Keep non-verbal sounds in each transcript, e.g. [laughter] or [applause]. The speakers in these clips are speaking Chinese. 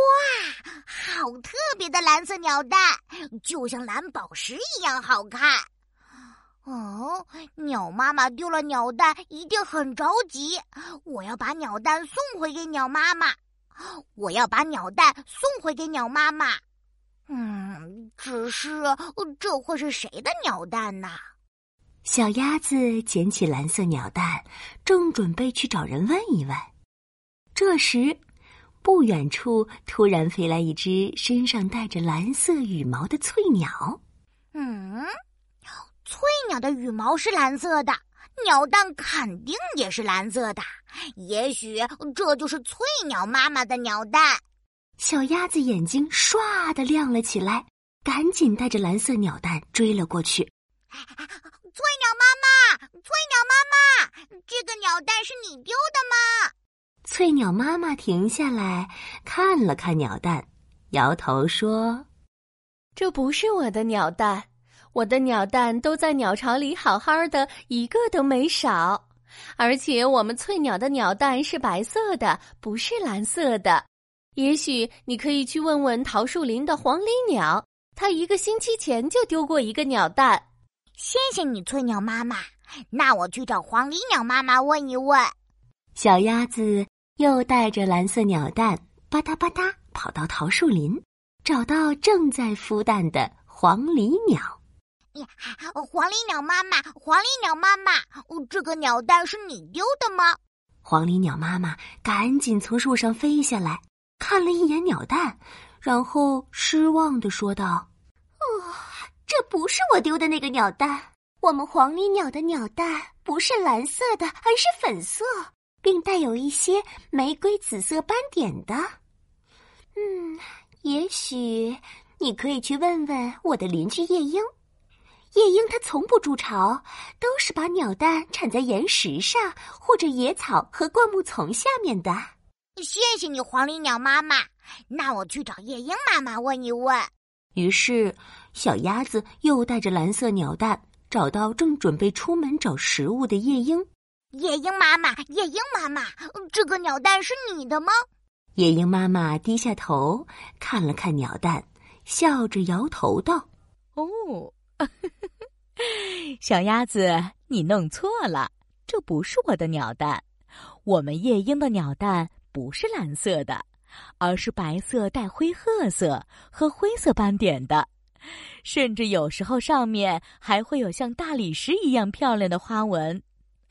哇，好特别的蓝色鸟蛋，就像蓝宝石一样好看。哦，鸟妈妈丢了鸟蛋，一定很着急。我要把鸟蛋送回给鸟妈妈。我要把鸟蛋送回给鸟妈妈。嗯，只是这会是谁的鸟蛋呢？小鸭子捡起蓝色鸟蛋，正准备去找人问一问。这时，不远处突然飞来一只身上带着蓝色羽毛的翠鸟。嗯，翠鸟的羽毛是蓝色的，鸟蛋肯定也是蓝色的。也许这就是翠鸟妈妈的鸟蛋。小鸭子眼睛唰的亮了起来，赶紧带着蓝色鸟蛋追了过去。翠鸟妈妈，翠鸟妈妈，这个鸟蛋是你丢的吗？翠鸟妈妈停下来看了看鸟蛋，摇头说：“这不是我的鸟蛋，我的鸟蛋都在鸟巢里好好的，一个都没少。而且我们翠鸟的鸟蛋是白色的，不是蓝色的。也许你可以去问问桃树林的黄鹂鸟，它一个星期前就丢过一个鸟蛋。谢谢你，翠鸟妈妈。那我去找黄鹂鸟妈妈问一问。”小鸭子。又带着蓝色鸟蛋，吧嗒吧嗒跑到桃树林，找到正在孵蛋的黄鹂鸟。呀，黄鹂鸟妈妈，黄鹂鸟妈妈，这个鸟蛋是你丢的吗？黄鹂鸟妈妈赶紧从树上飞下来，看了一眼鸟蛋，然后失望的说道：“哦，这不是我丢的那个鸟蛋。我们黄鹂鸟的鸟蛋不是蓝色的，而是粉色。”并带有一些玫瑰紫色斑点的，嗯，也许你可以去问问我的邻居夜莺。夜莺它从不筑巢，都是把鸟蛋产在岩石上或者野草和灌木丛下面的。谢谢你，黄鹂鸟妈妈。那我去找夜莺妈妈问一问。于是，小鸭子又带着蓝色鸟蛋，找到正准备出门找食物的夜莺。夜莺妈妈，夜莺妈妈，这个鸟蛋是你的吗？夜莺妈妈低下头看了看鸟蛋，笑着摇头道：“哦，[laughs] 小鸭子，你弄错了，这不是我的鸟蛋。我们夜莺的鸟蛋不是蓝色的，而是白色带灰褐色和灰色斑点的，甚至有时候上面还会有像大理石一样漂亮的花纹。”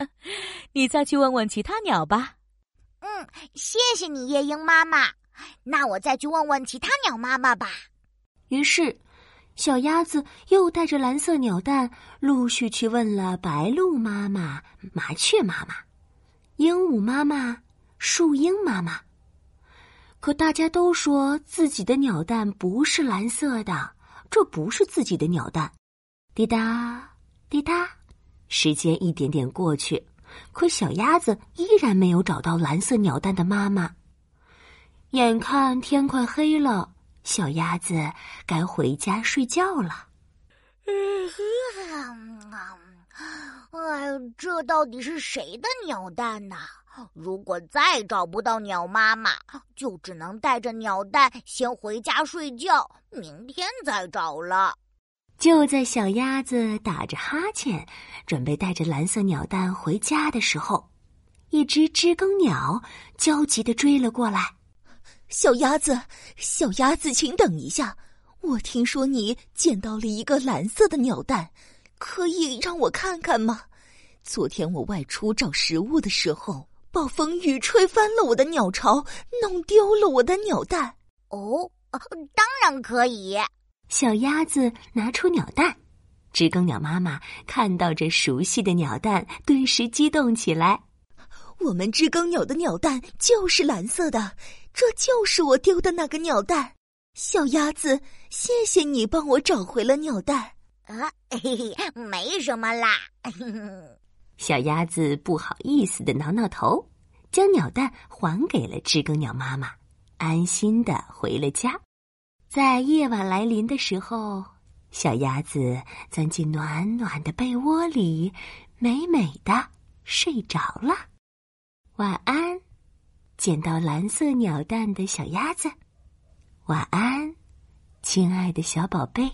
[laughs] 你再去问问其他鸟吧。嗯，谢谢你，夜莺妈妈。那我再去问问其他鸟妈妈吧。于是，小鸭子又带着蓝色鸟蛋，陆续去问了白鹭妈妈、麻雀妈妈、鹦鹉妈妈、树鹰妈妈。可大家都说自己的鸟蛋不是蓝色的，这不是自己的鸟蛋。滴答，滴答。时间一点点过去，可小鸭子依然没有找到蓝色鸟蛋的妈妈。眼看天快黑了，小鸭子该回家睡觉了。哎，这到底是谁的鸟蛋呢？如果再找不到鸟妈妈，就只能带着鸟蛋先回家睡觉，明天再找了。就在小鸭子打着哈欠，准备带着蓝色鸟蛋回家的时候，一只知更鸟焦急的追了过来。小鸭子，小鸭子，请等一下！我听说你捡到了一个蓝色的鸟蛋，可以让我看看吗？昨天我外出找食物的时候，暴风雨吹翻了我的鸟巢，弄丢了我的鸟蛋。哦，当然可以。小鸭子拿出鸟蛋，知更鸟妈妈看到这熟悉的鸟蛋，顿时激动起来。我们知更鸟的鸟蛋就是蓝色的，这就是我丢的那个鸟蛋。小鸭子，谢谢你帮我找回了鸟蛋。啊，嘿嘿，没什么啦。[laughs] 小鸭子不好意思的挠挠头，将鸟蛋还给了知更鸟妈妈，安心的回了家。在夜晚来临的时候，小鸭子钻进暖暖的被窝里，美美的睡着了。晚安，捡到蓝色鸟蛋的小鸭子。晚安，亲爱的小宝贝。